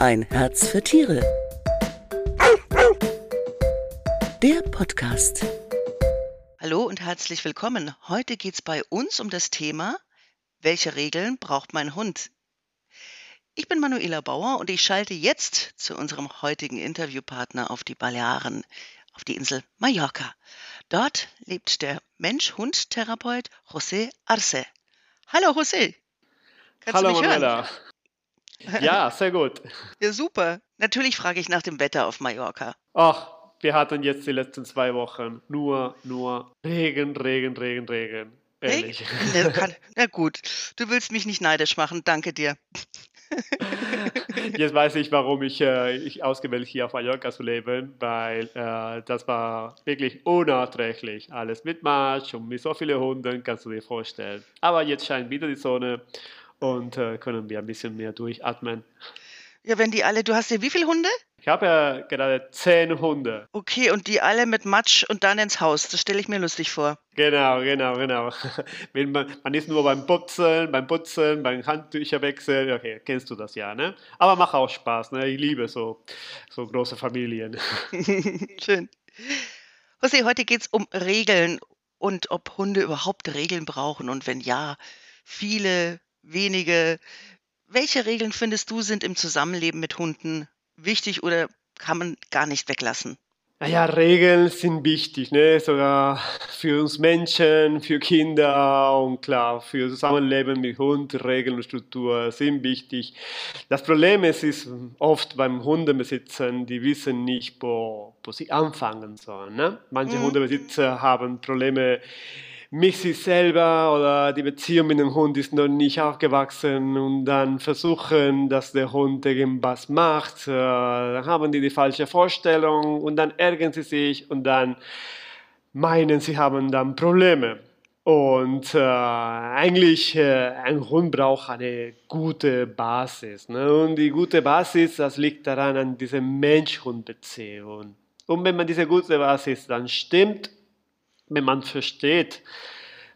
Ein Herz für Tiere. Der Podcast. Hallo und herzlich willkommen. Heute geht es bei uns um das Thema, welche Regeln braucht mein Hund? Ich bin Manuela Bauer und ich schalte jetzt zu unserem heutigen Interviewpartner auf die Balearen, auf die Insel Mallorca. Dort lebt der Mensch-Hund-Therapeut José Arce. Hallo José. Kannst Hallo du mich Manuela. Ja, sehr gut. Ja, super. Natürlich frage ich nach dem Wetter auf Mallorca. Ach, wir hatten jetzt die letzten zwei Wochen nur, nur Regen, Regen, Regen, Regen. Ehrlich. Na, kann, na gut, du willst mich nicht neidisch machen, danke dir. Jetzt weiß ich, warum ich, äh, ich ausgewählt hier auf Mallorca zu leben, weil äh, das war wirklich unerträglich. Alles mit Matsch und mit so vielen Hunden, kannst du dir vorstellen. Aber jetzt scheint wieder die Sonne und äh, können wir ein bisschen mehr durchatmen. Ja, wenn die alle, du hast ja wie viele Hunde? Ich habe ja gerade zehn Hunde. Okay, und die alle mit Matsch und dann ins Haus. Das stelle ich mir lustig vor. Genau, genau, genau. man, ist nur beim Putzen, beim Putzen, beim Handtücherwechseln. Okay, kennst du das ja, ne? Aber macht auch Spaß, ne? Ich liebe so, so große Familien. Schön. José, heute geht es um Regeln und ob Hunde überhaupt Regeln brauchen und wenn ja, viele, wenige. Welche Regeln findest du sind im Zusammenleben mit Hunden wichtig oder kann man gar nicht weglassen? Naja, Regeln sind wichtig, ne? sogar für uns Menschen, für Kinder und klar, für Zusammenleben mit Hund, Regeln und Struktur sind wichtig. Das Problem ist, ist oft beim Hundebesitzern, die wissen nicht, wo, wo sie anfangen sollen. Ne? Manche mhm. Hundebesitzer haben Probleme sich selber oder die Beziehung mit dem Hund ist noch nicht aufgewachsen und dann versuchen, dass der Hund irgendwas macht, äh, dann haben die die falsche Vorstellung und dann ärgern sie sich und dann meinen, sie haben dann Probleme. Und äh, eigentlich, äh, ein Hund braucht eine gute Basis. Ne? Und die gute Basis, das liegt daran an dieser Mensch-Hund-Beziehung. Und wenn man diese gute Basis dann stimmt wenn man versteht,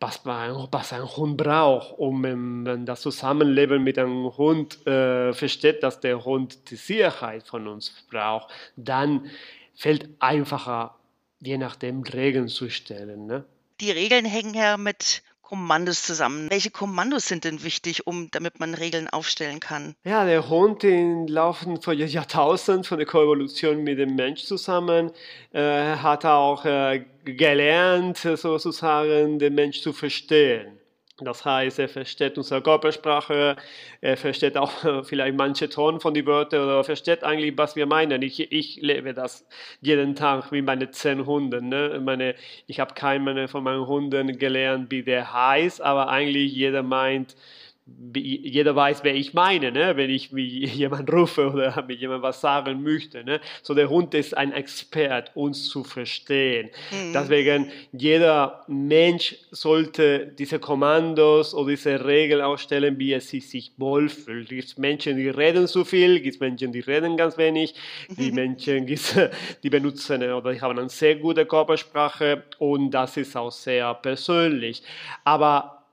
was, man, was ein Hund braucht und wenn man das Zusammenleben mit einem Hund äh, versteht, dass der Hund die Sicherheit von uns braucht, dann fällt einfacher, je nachdem Regeln zu stellen. Ne? Die Regeln hängen ja mit Kommandos zusammen. Welche Kommandos sind denn wichtig, um, damit man Regeln aufstellen kann? Ja, der Hund im Laufe von Jahrtausenden von der Koevolution mit dem Mensch zusammen äh, hat auch äh, gelernt, sozusagen den Mensch zu verstehen. Das heißt, er versteht unsere Körpersprache, er versteht auch vielleicht manche Ton von den Wörtern oder versteht eigentlich, was wir meinen. Ich, ich lebe das jeden Tag wie meine zehn Hunden. Ne? Meine, ich habe keinen von meinen Hunden gelernt, wie der heißt, aber eigentlich jeder meint, jeder weiß, wer ich meine, ne? wenn ich jemand rufe oder mit jemand was sagen möchte. Ne? So der Hund ist ein Expert, uns zu verstehen. Mhm. Deswegen jeder Mensch sollte diese Kommandos oder diese Regeln ausstellen, wie er sich, sich wohlfühlt. Es gibt Menschen, die reden zu viel, es gibt Menschen, die reden ganz wenig, die Menschen, die benutzen oder die haben eine sehr gute Körpersprache und das ist auch sehr persönlich. Aber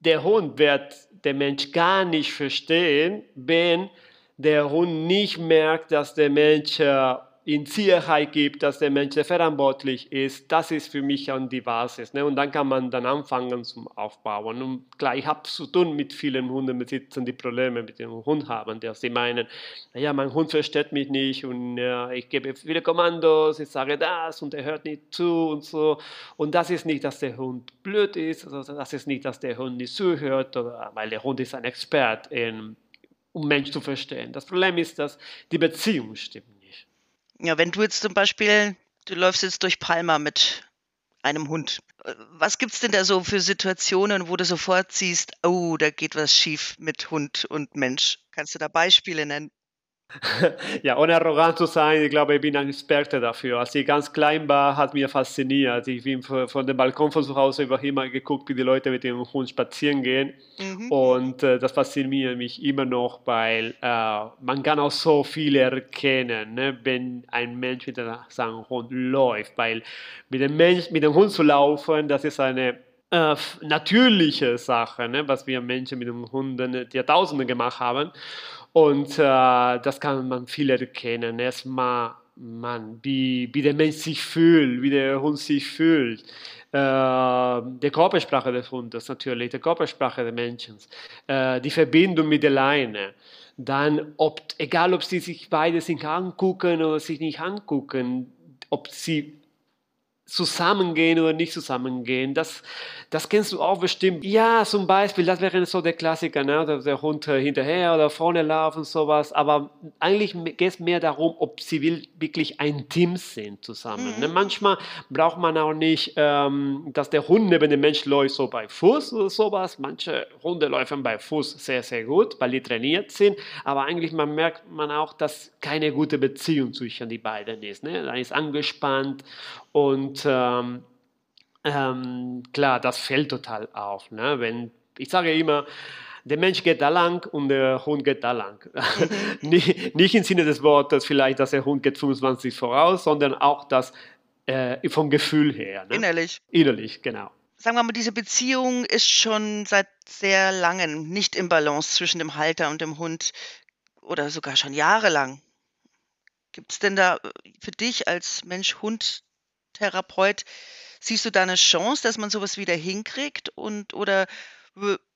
der Hund wird der Mensch gar nicht verstehen, wenn der Hund nicht merkt, dass der Mensch äh, in Sicherheit gibt, dass der Mensch verantwortlich ist, das ist für mich an die Basis. Ne? Und dann kann man dann anfangen zum Aufbauen. Und klar, ich habe zu tun mit vielen Hundebesitzern, die Probleme mit dem Hund haben, dass sie meinen, naja, mein Hund versteht mich nicht und ja, ich gebe viele Kommandos, ich sage das und er hört nicht zu und so. Und das ist nicht, dass der Hund blöd ist, also das ist nicht, dass der Hund nicht zuhört, oder, weil der Hund ist ein Expert, in, um Mensch zu verstehen. Das Problem ist, dass die Beziehung stimmt ja, wenn du jetzt zum Beispiel, du läufst jetzt durch Palma mit einem Hund. Was gibt es denn da so für Situationen, wo du sofort siehst, oh, da geht was schief mit Hund und Mensch? Kannst du da Beispiele nennen? ja, ohne arrogant zu sein, ich glaube, ich bin ein Experte dafür. Als ich ganz klein war, hat mich fasziniert. Ich bin von dem Balkon von zu Hause über immer geguckt, wie die Leute mit dem Hund spazieren gehen. Mhm. Und äh, das fasziniert mich immer noch, weil äh, man kann auch so viel erkennen, ne, wenn ein Mensch mit seinem Hund läuft. Weil mit dem, Mensch, mit dem Hund zu laufen, das ist eine äh, natürliche Sache, ne, was wir Menschen mit den Hunden Jahrtausende gemacht haben. Und äh, das kann man viel erkennen. Erstmal, man, wie, wie der Mensch sich fühlt, wie der Hund sich fühlt. Äh, die Körpersprache des Hundes natürlich, die Körpersprache des Menschen, äh, die Verbindung mit der Leine. Dann, ob, egal ob sie sich beide sich angucken oder sich nicht angucken, ob sie zusammengehen oder nicht zusammengehen. Das, das kennst du auch bestimmt. Ja, zum Beispiel, das wäre so der Klassiker, ne? der, der Hund hinterher oder vorne laufen, sowas. Aber eigentlich geht es mehr darum, ob sie wirklich ein Team sind zusammen. Ne? Mhm. Ne? Manchmal braucht man auch nicht, ähm, dass der Hund neben dem Mensch läuft, so bei Fuß oder sowas. Manche Hunde laufen bei Fuß sehr, sehr gut, weil die trainiert sind. Aber eigentlich man merkt man auch, dass keine gute Beziehung zwischen die beiden ist. Ne? Da ist angespannt und ähm, ähm, klar, das fällt total auf. Ne? Wenn, ich sage immer, der Mensch geht da lang und der Hund geht da lang. Nicht, nicht im Sinne des Wortes vielleicht, dass der Hund geht 25 voraus, sondern auch das äh, vom Gefühl her. Ne? Innerlich. Innerlich, genau. Sagen wir mal, diese Beziehung ist schon seit sehr langem nicht im Balance zwischen dem Halter und dem Hund oder sogar schon jahrelang. Gibt es denn da äh, für dich als Mensch-Hund-Therapeut Siehst du da eine Chance, dass man sowas wieder hinkriegt und oder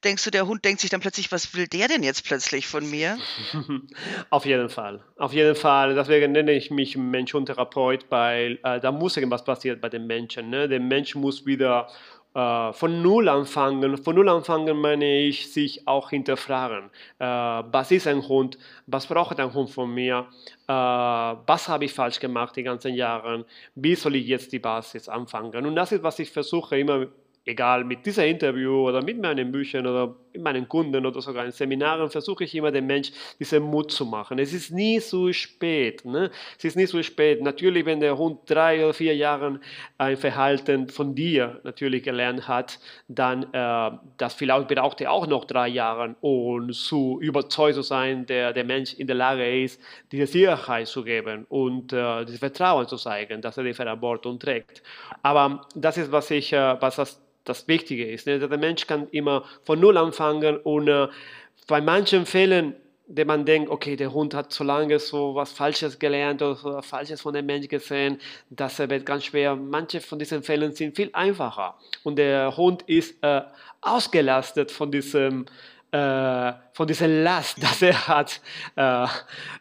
denkst du, der Hund denkt sich dann plötzlich, was will der denn jetzt plötzlich von mir? Auf jeden Fall. Auf jeden Fall. Deswegen nenne ich mich Mensch-Hund-Therapeut, weil äh, da muss irgendwas passieren bei den Menschen. Ne? Der Mensch muss wieder äh, von Null anfangen. Von Null anfangen meine ich, sich auch hinterfragen. Äh, was ist ein Hund? Was braucht ein Hund von mir? Äh, was habe ich falsch gemacht die ganzen Jahre? Wie soll ich jetzt die Basis anfangen? Und das ist, was ich versuche immer egal mit dieser Interview oder mit meinen Büchern oder meinen Kunden oder sogar in Seminaren, versuche ich immer den Mensch diesen Mut zu machen. Es ist nie so spät. Ne? Es ist nie so spät. Natürlich, wenn der Hund drei oder vier Jahre ein Verhalten von dir natürlich gelernt hat, dann äh, das vielleicht braucht er auch noch drei Jahre, um zu überzeugt zu sein, der der Mensch in der Lage ist, diese Sicherheit zu geben und äh, dieses Vertrauen zu zeigen, dass er die Verantwortung trägt. Aber das ist, was ich, äh, was das das Wichtige ist. Ne? Der Mensch kann immer von Null anfangen und äh, bei manchen Fällen, wenn man denkt, okay, der Hund hat so lange so was Falsches gelernt oder Falsches von dem Mensch gesehen, das wird ganz schwer. Manche von diesen Fällen sind viel einfacher und der Hund ist äh, ausgelastet von diesem äh, von dieser Last, dass er hat, äh,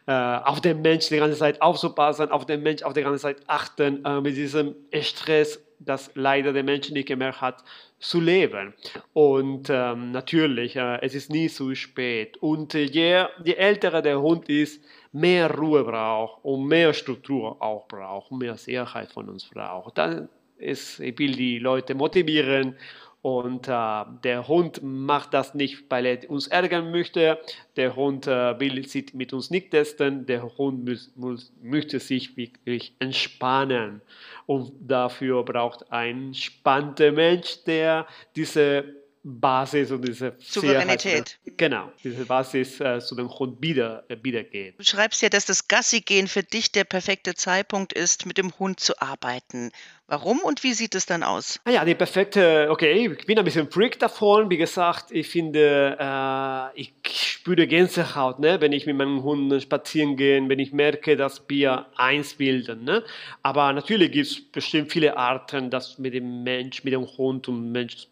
äh, auf den Mensch die ganze Zeit aufzupassen, auf den Mensch auf die ganze Zeit achten, äh, mit diesem Stress das leider der Mensch nicht gemerkt hat, zu leben. Und ähm, natürlich, äh, es ist nie zu spät. Und äh, je, je älter der Hund ist, mehr Ruhe braucht und mehr Struktur auch braucht, mehr Sicherheit von uns braucht. Dann ist, ich will die Leute motivieren und äh, der Hund macht das nicht, weil er uns ärgern möchte. Der Hund äh, will sich mit uns nicht testen. Der Hund muss, muss, möchte sich wirklich entspannen. Und dafür braucht ein entspannter Mensch, der diese Basis und diese Souveränität. genau, diese Basis äh, zu dem Hund wieder, äh, wiedergeht. Du schreibst ja, dass das Gassi-Gehen für dich der perfekte Zeitpunkt ist, mit dem Hund zu arbeiten. Warum und wie sieht es dann aus? Ah ja, die perfekte, okay, ich bin ein bisschen Freak davon. Wie gesagt, ich finde, äh, ich spüre Gänsehaut, ne, wenn ich mit meinem Hund spazieren gehe, wenn ich merke, dass wir eins bilden. Ne? Aber natürlich gibt es bestimmt viele Arten, das mit dem Mensch, mit dem Hund und Mensch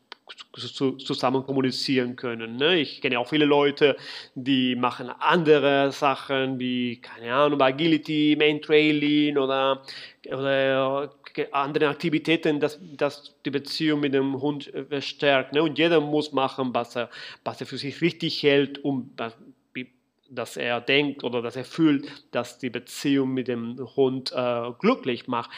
zusammen kommunizieren können. Ne? Ich kenne auch viele Leute, die machen andere Sachen wie, keine Ahnung, Agility, Main Trailing oder, oder andere Aktivitäten, dass, dass die Beziehung mit dem Hund verstärkt. Ne? Und jeder muss machen, was er, was er für sich richtig hält, um dass er denkt oder dass er fühlt, dass die Beziehung mit dem Hund äh, glücklich macht.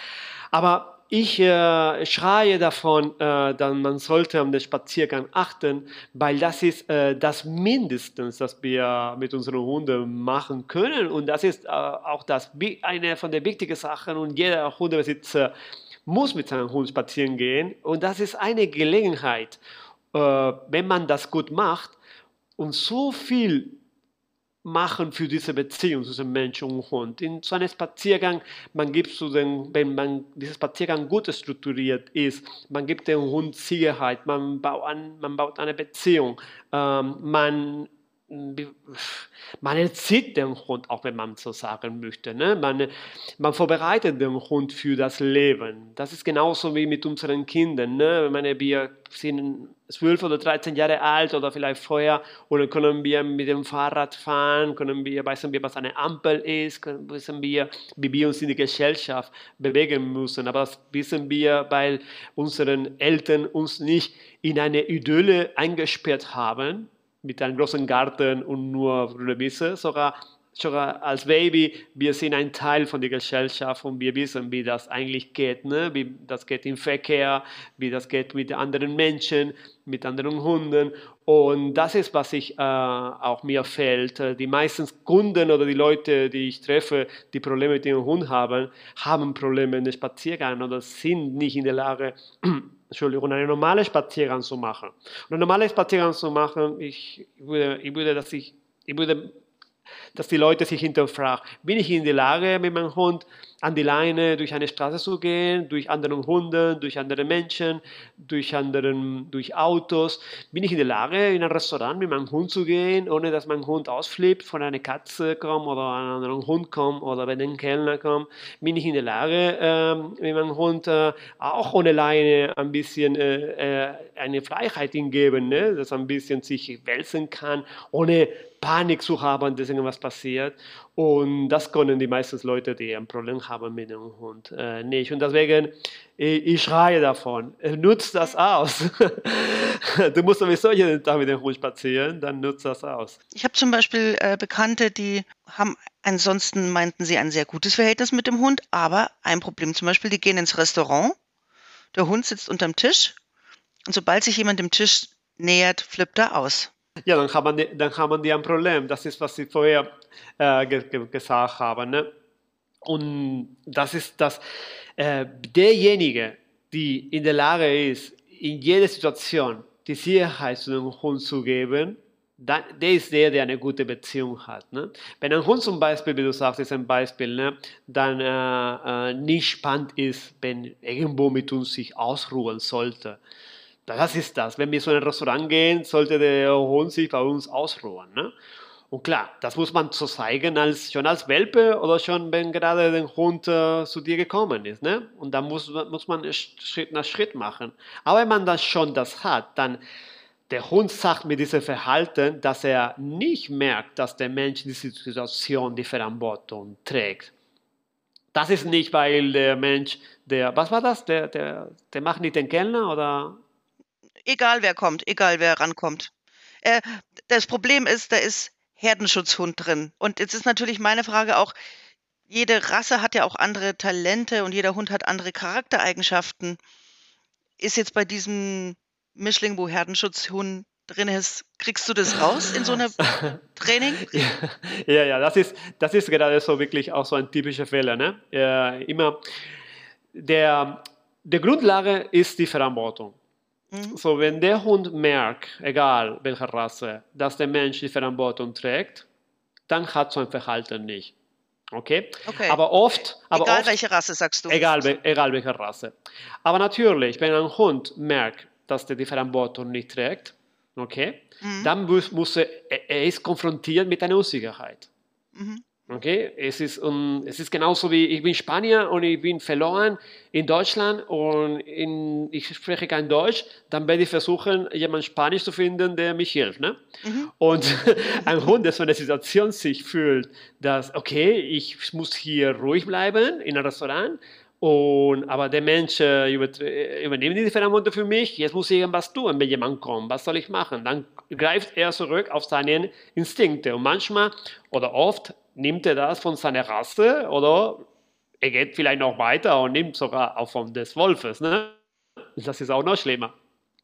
Aber ich äh, schreie davon, äh, dass man sollte den Spaziergang achten, weil das ist äh, das Mindestens, das wir mit unseren Hunden machen können. Und das ist äh, auch das, eine von den wichtigen Sachen. Und jeder Hundebesitzer muss mit seinem Hund spazieren gehen. Und das ist eine Gelegenheit, äh, wenn man das gut macht und so viel machen für diese Beziehung zwischen Mensch und Hund. In so einem Spaziergang, man gibt zu den, wenn man dieser Spaziergang gut strukturiert ist, man gibt dem Hund Sicherheit, man baut, an, man baut eine Beziehung, ähm, man man erzieht den Hund, auch wenn man so sagen möchte. Ne? Man, man vorbereitet den Hund für das Leben. Das ist genauso wie mit unseren Kindern. Ne? Ich meine, wir sind 12 oder 13 Jahre alt oder vielleicht vorher und können wir mit dem Fahrrad fahren, können wir, wissen wir, was eine Ampel ist, wissen wir, wie wir uns in die Gesellschaft bewegen müssen. Aber das wissen wir, weil unsere Eltern uns nicht in eine Idylle eingesperrt haben, mit einem großen Garten und nur grüne Wiese, sogar, sogar als Baby, wir sind ein Teil von der Gesellschaft und wir wissen, wie das eigentlich geht, ne? wie das geht im Verkehr, wie das geht mit anderen Menschen, mit anderen Hunden und das ist, was ich äh, auch mir fällt. Die meisten Kunden oder die Leute, die ich treffe, die Probleme mit ihrem Hund haben, haben Probleme in den Spaziergang oder sind nicht in der Lage, Entschuldigung, einen normalen Spaziergang zu machen. Und einen normalen Spaziergang zu machen, ich würde, ich würde, dass ich, ich würde dass die Leute sich hinterfragen, bin ich in der Lage, mit meinem Hund an die Leine durch eine Straße zu gehen, durch andere Hunde, durch andere Menschen, durch, anderen, durch Autos? Bin ich in der Lage, in ein Restaurant mit meinem Hund zu gehen, ohne dass mein Hund ausflippt, von einer Katze kommt oder einem anderen Hund kommt oder wenn ein Kellner kommt? Bin ich in der Lage, äh, mit meinem Hund äh, auch ohne Leine ein bisschen äh, äh eine Freiheit hingeben, ne? dass er ein bisschen sich wälzen kann, ohne Panik zu haben, dass irgendwas passiert. Und das können die meisten Leute, die ein Problem haben mit dem Hund, äh, nicht. Und deswegen, ich, ich schreie davon, nutzt das aus. du musst sowieso jeden Tag mit dem Hund spazieren, dann nutzt das aus. Ich habe zum Beispiel äh, Bekannte, die haben ansonsten, meinten sie, ein sehr gutes Verhältnis mit dem Hund, aber ein Problem zum Beispiel, die gehen ins Restaurant, der Hund sitzt unterm Tisch und sobald sich jemand dem Tisch nähert, flippt er aus. Ja, dann haben, die, dann haben die ein Problem. Das ist, was Sie vorher äh, ge ge gesagt haben. Ne? Und das ist das, äh, derjenige, die in der Lage ist, in jeder Situation die Sicherheit zu dem Hund zu geben, dann, der ist der, der eine gute Beziehung hat. Ne? Wenn ein Hund zum Beispiel, wie du sagst, ist ein Beispiel, ne, dann äh, äh nicht spannend ist, wenn irgendwo mit uns sich ausruhen sollte, das ist das. Wenn wir zu einem Restaurant gehen, sollte der Hund sich bei uns ausruhen. Ne? Und klar, das muss man so zeigen, als, schon als Welpe oder schon, wenn gerade der Hund äh, zu dir gekommen ist. Ne? Und dann muss, muss man Schritt nach Schritt machen. Aber wenn man dann schon das hat, dann der Hund sagt mit diesem Verhalten, dass er nicht merkt, dass der Mensch in dieser Situation die Verantwortung trägt. Das ist nicht, weil der Mensch, der, was war das, der, der, der macht nicht den Kellner oder Egal wer kommt, egal wer rankommt. Äh, das Problem ist, da ist Herdenschutzhund drin. Und jetzt ist natürlich meine Frage auch, jede Rasse hat ja auch andere Talente und jeder Hund hat andere Charaktereigenschaften. Ist jetzt bei diesem Mischling, wo Herdenschutzhund drin ist, kriegst du das raus in so einem Training? Ja, ja, das ist, das ist gerade so wirklich auch so ein typischer Fehler. Ne? Äh, immer der, der Grundlage ist die Verantwortung. Mhm. So, wenn der Hund merkt, egal welche Rasse, dass der Mensch die Verantwortung trägt, dann hat so ein Verhalten nicht. Okay? okay. Aber oft. Aber egal oft, welche Rasse sagst du. Egal, egal welche Rasse. Aber natürlich, wenn ein Hund merkt, dass er die Verantwortung nicht trägt, okay, mhm. dann muss, muss er, er ist konfrontiert mit einer Unsicherheit. Mhm. Okay, es ist, um, es ist genauso wie ich bin Spanier und ich bin verloren in Deutschland und in, ich spreche kein Deutsch, dann werde ich versuchen, jemanden Spanisch zu finden, der mich hilft. Ne? Mhm. Und ein Hund, der so eine Situation sich fühlt, dass, okay, ich muss hier ruhig bleiben in einem Restaurant, und, aber der Mensch äh, übernimmt die Verantwortung für mich, jetzt muss ich irgendwas tun, wenn jemand kommt, was soll ich machen? Dann greift er zurück auf seine Instinkte und manchmal oder oft nimmt er das von seiner Rasse oder er geht vielleicht noch weiter und nimmt sogar auch von des Wolfes. Ne? Das ist auch noch schlimmer.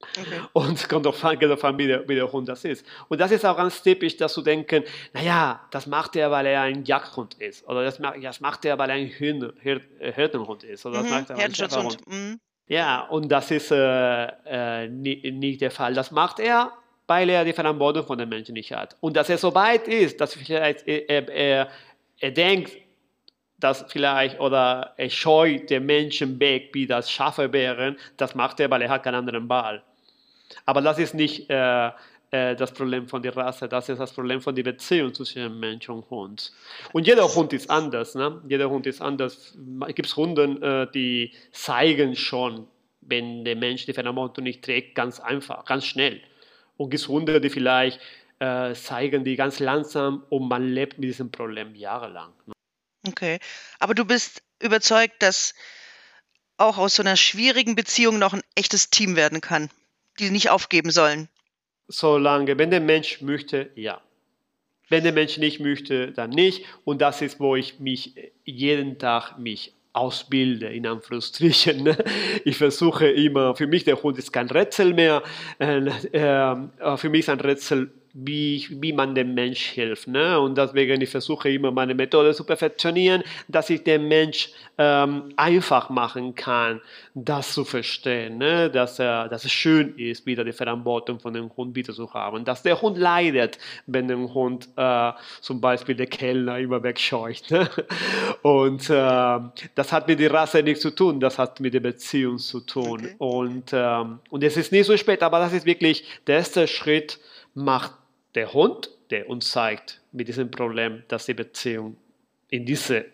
Okay. Und kommt darauf an, wie, der, wie der Hund das ist. Und das ist auch ganz typisch, dass du denken, naja, das macht er, weil er ein Jagdhund ist. Oder das macht, das macht er, weil er ein Hirtenhund ist. Oder das mhm, macht er, weil mhm. Ja, und das ist äh, äh, nicht der Fall. Das macht er, weil er die Verantwortung von den Menschen nicht hat. Und dass er so weit ist, dass vielleicht er, er, er denkt, dass vielleicht oder er scheut den Menschen weg, wie das Schafe wären, das macht er, weil er hat keinen anderen Wahl. Aber das ist nicht äh, äh, das Problem von der Rasse, das ist das Problem von der Beziehung zwischen Mensch und Hund. Und jeder Hund ist anders. Ne? Jeder Hund ist anders. Es gibt Hunden, äh, die zeigen schon, wenn der Mensch die Verantwortung nicht trägt, ganz einfach, ganz schnell. Und Hunde, die vielleicht äh, zeigen die ganz langsam und man lebt mit diesem Problem jahrelang. Ne? Okay, aber du bist überzeugt, dass auch aus so einer schwierigen Beziehung noch ein echtes Team werden kann, die nicht aufgeben sollen solange, wenn der Mensch möchte, ja. Wenn der Mensch nicht möchte, dann nicht. Und das ist, wo ich mich jeden Tag mich ausbilde, in Anführungsstrichen. Ne? Ich versuche immer, für mich der Hund ist kein Rätsel mehr. Äh, äh, für mich ist ein Rätsel, wie, wie man dem Mensch hilft. Ne? Und deswegen ich versuche immer meine Methode zu perfektionieren, dass ich dem Mensch ähm, einfach machen kann, das zu verstehen, ne? dass, er, dass es schön ist, wieder die Verantwortung von dem Hund wieder zu haben, dass der Hund leidet, wenn der Hund äh, zum Beispiel der Kellner immer wegscheucht. Ne? Und äh, das hat mit der Rasse nichts zu tun, das hat mit der Beziehung zu tun. Okay. Und, ähm, und es ist nicht so spät, aber das ist wirklich der erste Schritt, macht der Hund, der uns zeigt mit diesem Problem, dass die Beziehung in diese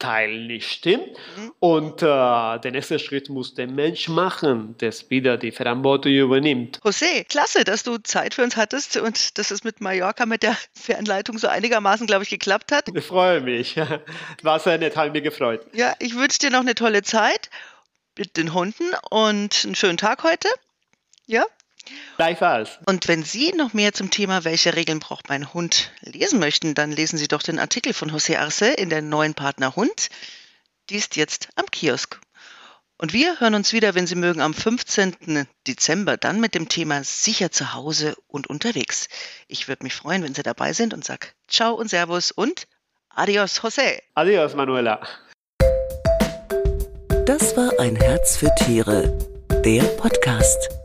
Teil nicht stimmt. Mhm. Und äh, der nächste Schritt muss der Mensch machen, der wieder die Verantwortung übernimmt. José, klasse, dass du Zeit für uns hattest und dass es mit Mallorca mit der Fernleitung so einigermaßen, glaube ich, geklappt hat. Ich freue mich. War sehr nett, hat mich gefreut. Ja, ich wünsche dir noch eine tolle Zeit mit den Hunden und einen schönen Tag heute. Ja, Gleichfalls. Und wenn Sie noch mehr zum Thema Welche Regeln braucht mein Hund lesen möchten, dann lesen Sie doch den Artikel von José Arce in der neuen Partner Hund. Die ist jetzt am Kiosk. Und wir hören uns wieder, wenn Sie mögen, am 15. Dezember, dann mit dem Thema sicher zu Hause und unterwegs. Ich würde mich freuen, wenn Sie dabei sind und sag Ciao und Servus und Adios, José. Adios, Manuela. Das war ein Herz für Tiere, der Podcast.